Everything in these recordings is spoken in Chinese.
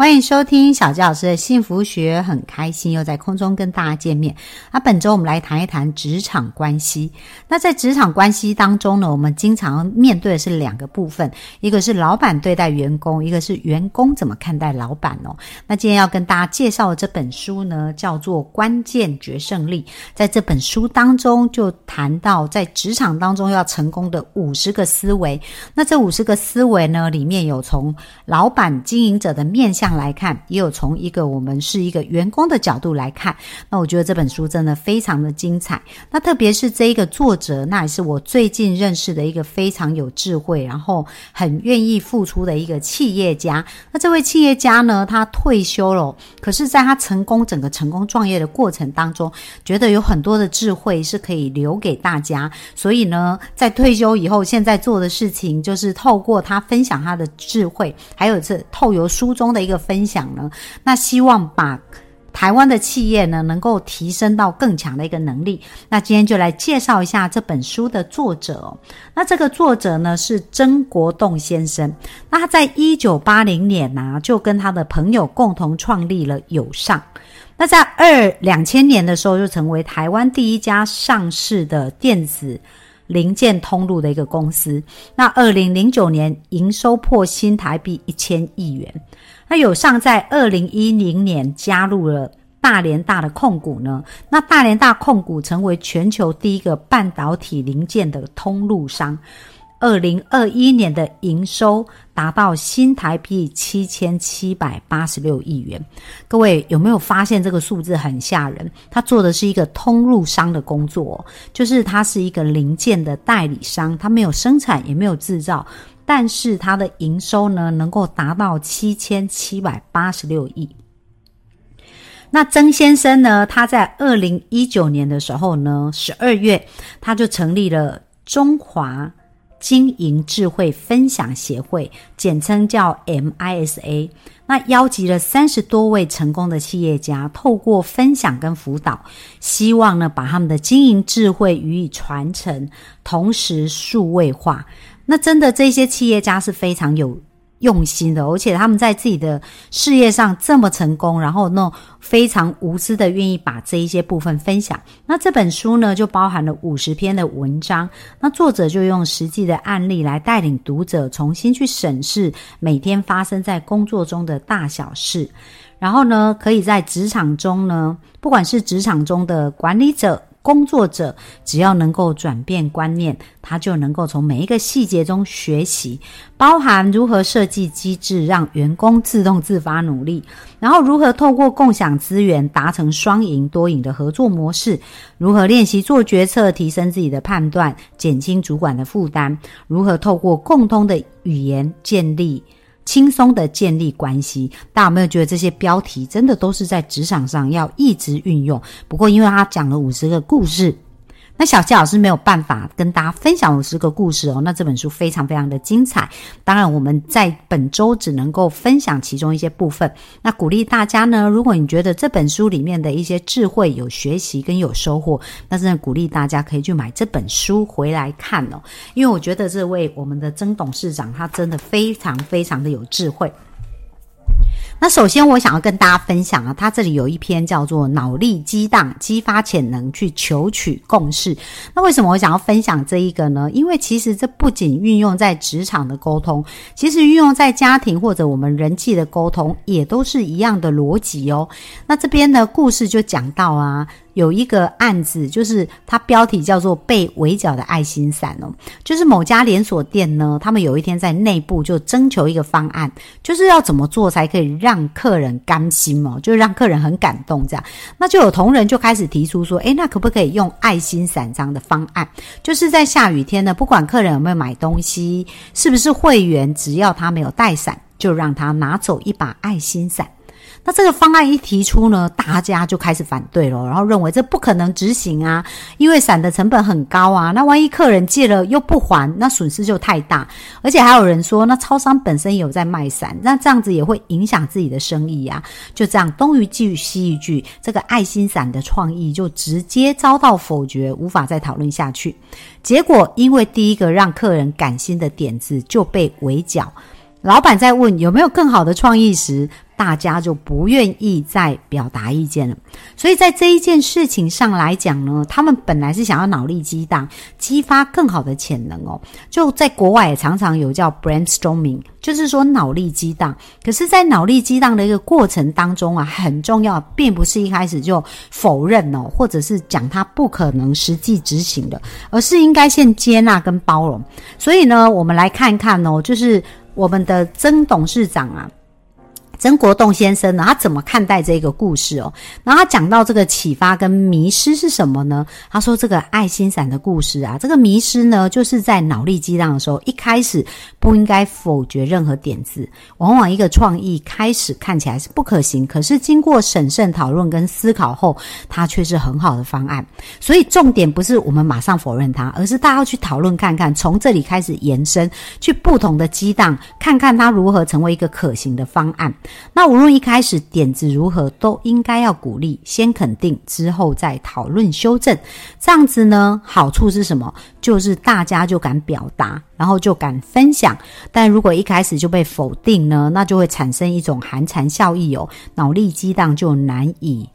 欢迎收听小纪老师的幸福学，很开心又在空中跟大家见面。那本周我们来谈一谈职场关系。那在职场关系当中呢，我们经常面对的是两个部分，一个是老板对待员工，一个是员工怎么看待老板哦。那今天要跟大家介绍的这本书呢，叫做《关键决胜力》。在这本书当中，就谈到在职场当中要成功的五十个思维。那这五十个思维呢，里面有从老板经营者的面向。来看，也有从一个我们是一个员工的角度来看。那我觉得这本书真的非常的精彩。那特别是这一个作者，那也是我最近认识的一个非常有智慧，然后很愿意付出的一个企业家。那这位企业家呢，他退休了，可是在他成功整个成功创业的过程当中，觉得有很多的智慧是可以留给大家。所以呢，在退休以后，现在做的事情就是透过他分享他的智慧，还有这透由书中的一个。分享呢，那希望把台湾的企业呢能够提升到更强的一个能力。那今天就来介绍一下这本书的作者。那这个作者呢是曾国栋先生。那他在一九八零年呢就跟他的朋友共同创立了友尚。那在二两千年的时候就成为台湾第一家上市的电子零件通路的一个公司。那二零零九年营收破新台币一千亿元。那友尚在二零一零年加入了大连大的控股呢？那大连大控股成为全球第一个半导体零件的通路商。二零二一年的营收达到新台币七千七百八十六亿元。各位有没有发现这个数字很吓人？他做的是一个通路商的工作，就是他是一个零件的代理商，他没有生产也没有制造。但是它的营收呢，能够达到七千七百八十六亿。那曾先生呢，他在二零一九年的时候呢，十二月他就成立了中华经营智慧分享协会，简称叫 MISA。那邀集了三十多位成功的企业家，透过分享跟辅导，希望呢把他们的经营智慧予以传承，同时数位化。那真的，这些企业家是非常有用心的，而且他们在自己的事业上这么成功，然后那非常无私的愿意把这一些部分分享。那这本书呢，就包含了五十篇的文章。那作者就用实际的案例来带领读者重新去审视每天发生在工作中的大小事，然后呢，可以在职场中呢，不管是职场中的管理者。工作者只要能够转变观念，他就能够从每一个细节中学习，包含如何设计机制让员工自动自发努力，然后如何透过共享资源达成双赢多赢的合作模式，如何练习做决策提升自己的判断，减轻主管的负担，如何透过共通的语言建立。轻松的建立关系，大家有没有觉得这些标题真的都是在职场上要一直运用？不过，因为他讲了五十个故事。那小七老师没有办法跟大家分享五十个故事哦。那这本书非常非常的精彩，当然我们在本周只能够分享其中一些部分。那鼓励大家呢，如果你觉得这本书里面的一些智慧有学习跟有收获，那真的鼓励大家可以去买这本书回来看哦。因为我觉得这位我们的曾董事长他真的非常非常的有智慧。那首先，我想要跟大家分享啊，他这里有一篇叫做“脑力激荡，激发潜能，去求取共识”。那为什么我想要分享这一个呢？因为其实这不仅运用在职场的沟通，其实运用在家庭或者我们人际的沟通，也都是一样的逻辑哦。那这边的故事就讲到啊。有一个案子，就是它标题叫做“被围剿的爱心伞”哦，就是某家连锁店呢，他们有一天在内部就征求一个方案，就是要怎么做才可以让客人甘心哦，就让客人很感动这样。那就有同仁就开始提出说，诶，那可不可以用爱心伞这样的方案？就是在下雨天呢，不管客人有没有买东西，是不是会员，只要他没有带伞，就让他拿走一把爱心伞。那这个方案一提出呢，大家就开始反对了，然后认为这不可能执行啊，因为伞的成本很高啊，那万一客人借了又不还，那损失就太大。而且还有人说，那超商本身有在卖伞，那这样子也会影响自己的生意呀。就这样，东一句西一句，这个爱心伞的创意就直接遭到否决，无法再讨论下去。结果，因为第一个让客人感心的点子就被围剿。老板在问有没有更好的创意时，大家就不愿意再表达意见了。所以在这一件事情上来讲呢，他们本来是想要脑力激荡，激发更好的潜能哦。就在国外也常常有叫 brainstorming，就是说脑力激荡。可是，在脑力激荡的一个过程当中啊，很重要，并不是一开始就否认哦，或者是讲它不可能实际执行的，而是应该先接纳跟包容。所以呢，我们来看看哦，就是。我们的曾董事长啊。曾国栋先生呢，他怎么看待这个故事哦？然后他讲到这个启发跟迷失是什么呢？他说这个爱心伞的故事啊，这个迷失呢，就是在脑力激荡的时候，一开始不应该否决任何点子。往往一个创意开始看起来是不可行，可是经过审慎讨论跟思考后，它却是很好的方案。所以重点不是我们马上否认它，而是大家要去讨论看看，从这里开始延伸，去不同的激荡，看看它如何成为一个可行的方案。那无论一开始点子如何，都应该要鼓励，先肯定，之后再讨论修正。这样子呢，好处是什么？就是大家就敢表达，然后就敢分享。但如果一开始就被否定呢，那就会产生一种寒蝉效应哦，脑力激荡就难以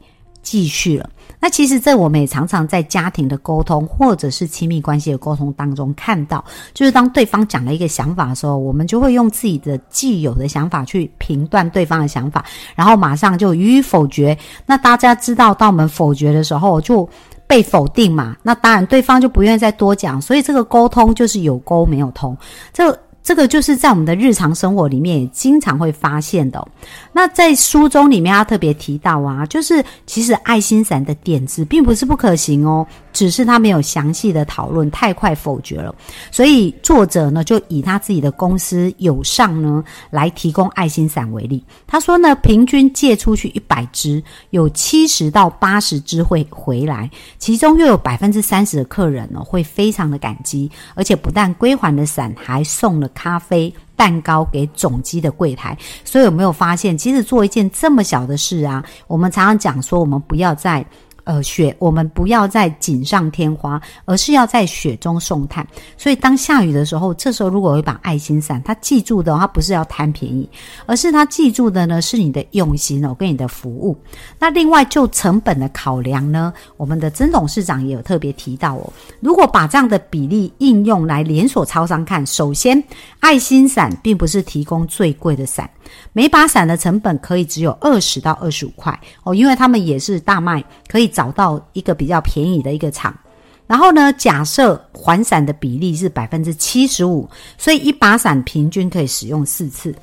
继续了。那其实这我们也常常在家庭的沟通，或者是亲密关系的沟通当中看到，就是当对方讲了一个想法的时候，我们就会用自己的既有的想法去评断对方的想法，然后马上就予以否决。那大家知道，当我们否决的时候，就被否定嘛，那当然对方就不愿意再多讲，所以这个沟通就是有沟没有通。这。这个就是在我们的日常生活里面也经常会发现的。那在书中里面，他特别提到啊，就是其实爱心伞的点子并不是不可行哦，只是他没有详细的讨论，太快否决了。所以作者呢，就以他自己的公司友尚呢来提供爱心伞为例。他说呢，平均借出去一百支，有七十到八十支会回来，其中又有百分之三十的客人呢会非常的感激，而且不但归还了伞，还送了。咖啡、蛋糕给总机的柜台，所以有没有发现，其实做一件这么小的事啊，我们常常讲说，我们不要再。呃，雪我们不要在锦上添花，而是要在雪中送炭。所以当下雨的时候，这时候如果有一把爱心伞，他记住的，他不是要贪便宜，而是他记住的呢，是你的用心哦，跟你的服务。那另外就成本的考量呢，我们的曾董事长也有特别提到哦，如果把这样的比例应用来连锁超商看，首先爱心伞并不是提供最贵的伞。每把伞的成本可以只有二十到二十五块哦，因为他们也是大卖，可以找到一个比较便宜的一个厂。然后呢，假设还伞的比例是百分之七十五，所以一把伞平均可以使用四次。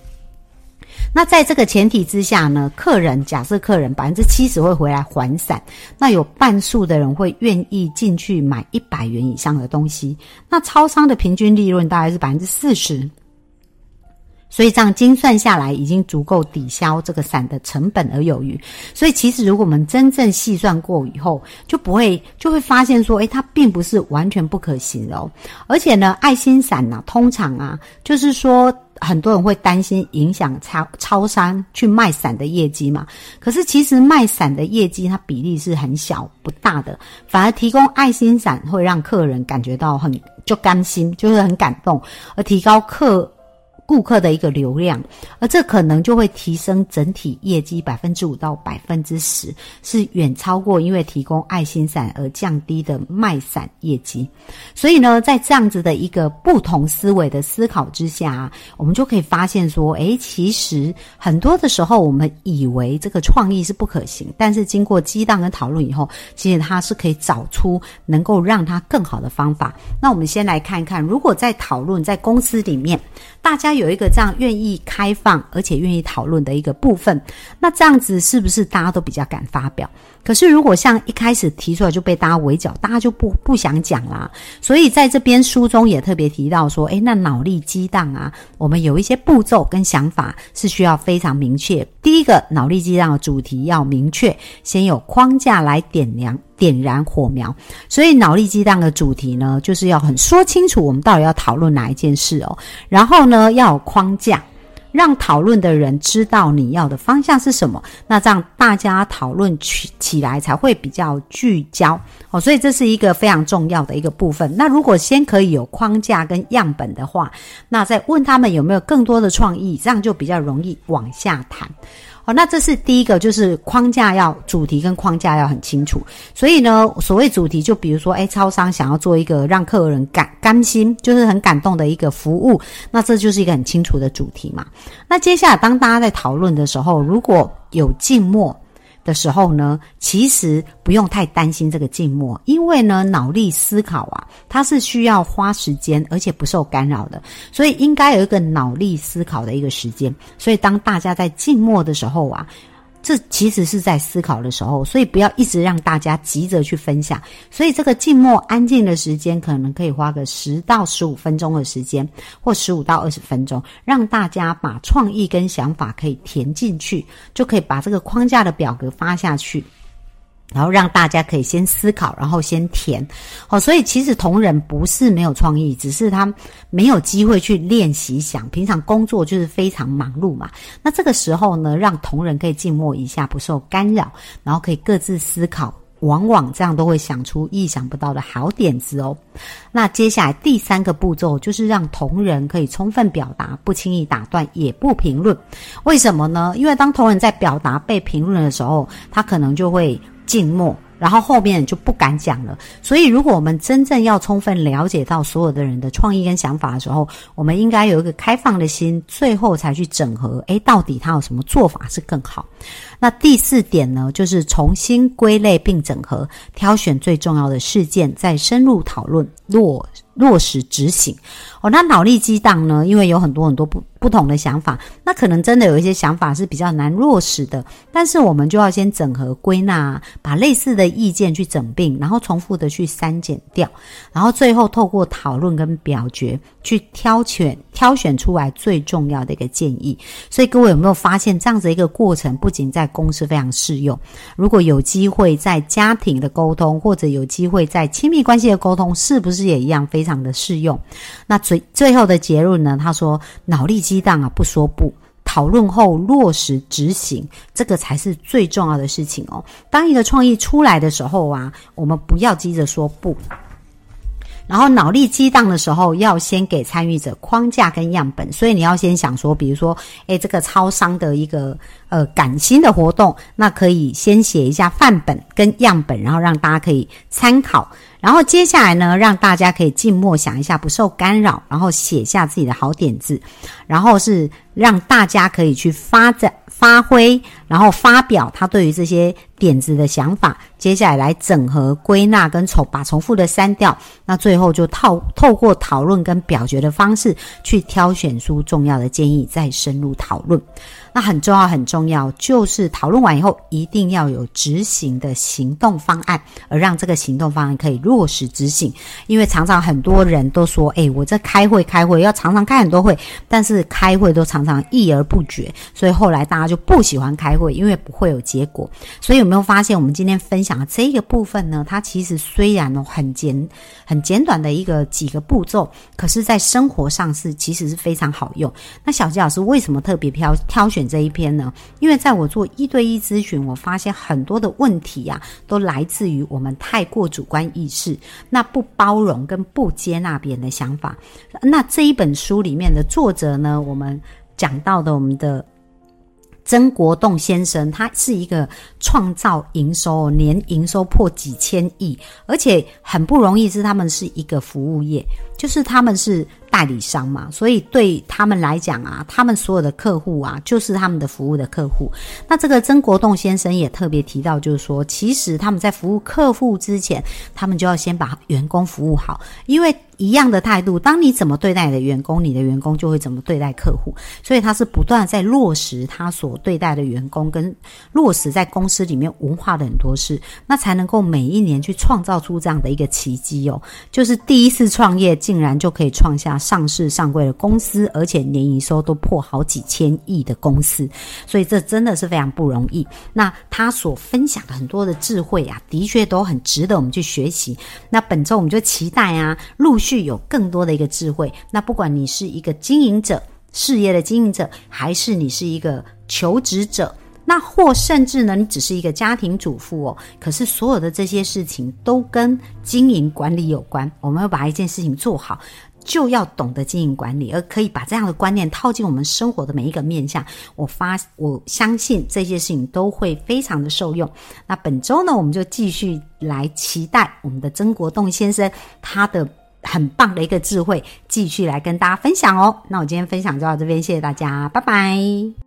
那在这个前提之下呢，客人假设客人百分之七十会回来还伞，那有半数的人会愿意进去买一百元以上的东西。那超商的平均利润大概是百分之四十。所以这样精算下来，已经足够抵消这个伞的成本而有余。所以其实如果我们真正细算过以后，就不会就会发现说，诶，它并不是完全不可行哦。而且呢，爱心伞呢，通常啊，就是说很多人会担心影响超超商去卖伞的业绩嘛。可是其实卖伞的业绩它比例是很小不大的，反而提供爱心伞会让客人感觉到很就甘心，就是很感动，而提高客。顾客的一个流量，而这可能就会提升整体业绩百分之五到百分之十，是远超过因为提供爱心伞而降低的卖伞业绩。所以呢，在这样子的一个不同思维的思考之下，我们就可以发现说，诶，其实很多的时候我们以为这个创意是不可行，但是经过激荡跟讨论以后，其实它是可以找出能够让它更好的方法。那我们先来看一看，如果在讨论在公司里面，大家。有一个这样愿意开放而且愿意讨论的一个部分。那这样子是不是大家都比较敢发表？可是如果像一开始提出来就被大家围剿，大家就不不想讲啦。所以在这边书中也特别提到说，诶，那脑力激荡啊，我们有一些步骤跟想法是需要非常明确。第一个，脑力激荡的主题要明确，先有框架来点亮。点燃火苗，所以脑力激荡的主题呢，就是要很说清楚我们到底要讨论哪一件事哦。然后呢，要有框架，让讨论的人知道你要的方向是什么。那这样大家讨论起起来才会比较聚焦哦。所以这是一个非常重要的一个部分。那如果先可以有框架跟样本的话，那再问他们有没有更多的创意，这样就比较容易往下谈。好，那这是第一个，就是框架要主题跟框架要很清楚。所以呢，所谓主题，就比如说，哎，超商想要做一个让客人感甘心，就是很感动的一个服务，那这就是一个很清楚的主题嘛。那接下来，当大家在讨论的时候，如果有静默。的时候呢，其实不用太担心这个静默，因为呢，脑力思考啊，它是需要花时间，而且不受干扰的，所以应该有一个脑力思考的一个时间。所以当大家在静默的时候啊。这其实是在思考的时候，所以不要一直让大家急着去分享。所以这个静默安静的时间，可能可以花个十到十五分钟的时间，或十五到二十分钟，让大家把创意跟想法可以填进去，就可以把这个框架的表格发下去。然后让大家可以先思考，然后先填，哦，所以其实同仁不是没有创意，只是他没有机会去练习想。平常工作就是非常忙碌嘛，那这个时候呢，让同仁可以静默一下，不受干扰，然后可以各自思考，往往这样都会想出意想不到的好点子哦。那接下来第三个步骤就是让同仁可以充分表达，不轻易打断，也不评论。为什么呢？因为当同仁在表达被评论的时候，他可能就会。静默，然后后面就不敢讲了。所以，如果我们真正要充分了解到所有的人的创意跟想法的时候，我们应该有一个开放的心，最后才去整合。诶，到底他有什么做法是更好？那第四点呢，就是重新归类并整合，挑选最重要的事件，再深入讨论落落实执行。哦，那脑力激荡呢？因为有很多很多不。不同的想法，那可能真的有一些想法是比较难落实的，但是我们就要先整合归纳，把类似的意见去整并，然后重复的去删减掉，然后最后透过讨论跟表决去挑选挑选出来最重要的一个建议。所以各位有没有发现这样子一个过程？不仅在公司非常适用，如果有机会在家庭的沟通，或者有机会在亲密关系的沟通，是不是也一样非非常的适用？那最最后的结论呢？他说脑力。激荡啊，不说不，讨论后落实执行，这个才是最重要的事情哦。当一个创意出来的时候啊，我们不要急着说不。然后脑力激荡的时候，要先给参与者框架跟样本，所以你要先想说，比如说，诶，这个超商的一个呃感性的活动，那可以先写一下范本跟样本，然后让大家可以参考。然后接下来呢，让大家可以静默想一下，不受干扰，然后写下自己的好点子，然后是让大家可以去发展、发挥，然后发表他对于这些点子的想法。接下来来整合、归纳跟重把重复的删掉，那最后就透透过讨论跟表决的方式去挑选出重要的建议，再深入讨论。那很重要，很重要，重要就是讨论完以后，一定要有执行的行动方案，而让这个行动方案可以落实执行。因为常常很多人都说：“哎，我在开会，开会要常常开很多会，但是开会都常常议而不决。”所以后来大家就不喜欢开会，因为不会有结果。所以有没有发现，我们今天分享的这个部分呢？它其实虽然很简很简短的一个几个步骤，可是在生活上是其实是非常好用。那小吉老师为什么特别挑挑选？这一篇呢，因为在我做一对一咨询，我发现很多的问题呀，都来自于我们太过主观意识，那不包容跟不接纳别人的想法。那这一本书里面的作者呢，我们讲到的我们的。曾国栋先生，他是一个创造营收，年营收破几千亿，而且很不容易，是他们是一个服务业，就是他们是代理商嘛，所以对他们来讲啊，他们所有的客户啊，就是他们的服务的客户。那这个曾国栋先生也特别提到，就是说，其实他们在服务客户之前，他们就要先把员工服务好，因为一样的态度，当你怎么对待你的员工，你的员工就会怎么对待客户。所以他是不断在落实他所对待的员工，跟落实在公司里面文化的很多事，那才能够每一年去创造出这样的一个奇迹哦。就是第一次创业，竟然就可以创下上市上柜的公司，而且年营收都破好几千亿的公司，所以这真的是非常不容易。那他所分享的很多的智慧啊，的确都很值得我们去学习。那本周我们就期待啊，陆续具有更多的一个智慧。那不管你是一个经营者、事业的经营者，还是你是一个求职者，那或甚至呢，你只是一个家庭主妇哦。可是所有的这些事情都跟经营管理有关。我们要把一件事情做好。就要懂得经营管理，而可以把这样的观念套进我们生活的每一个面向。我发，我相信这些事情都会非常的受用。那本周呢，我们就继续来期待我们的曾国栋先生他的很棒的一个智慧，继续来跟大家分享哦。那我今天分享就到这边，谢谢大家，拜拜。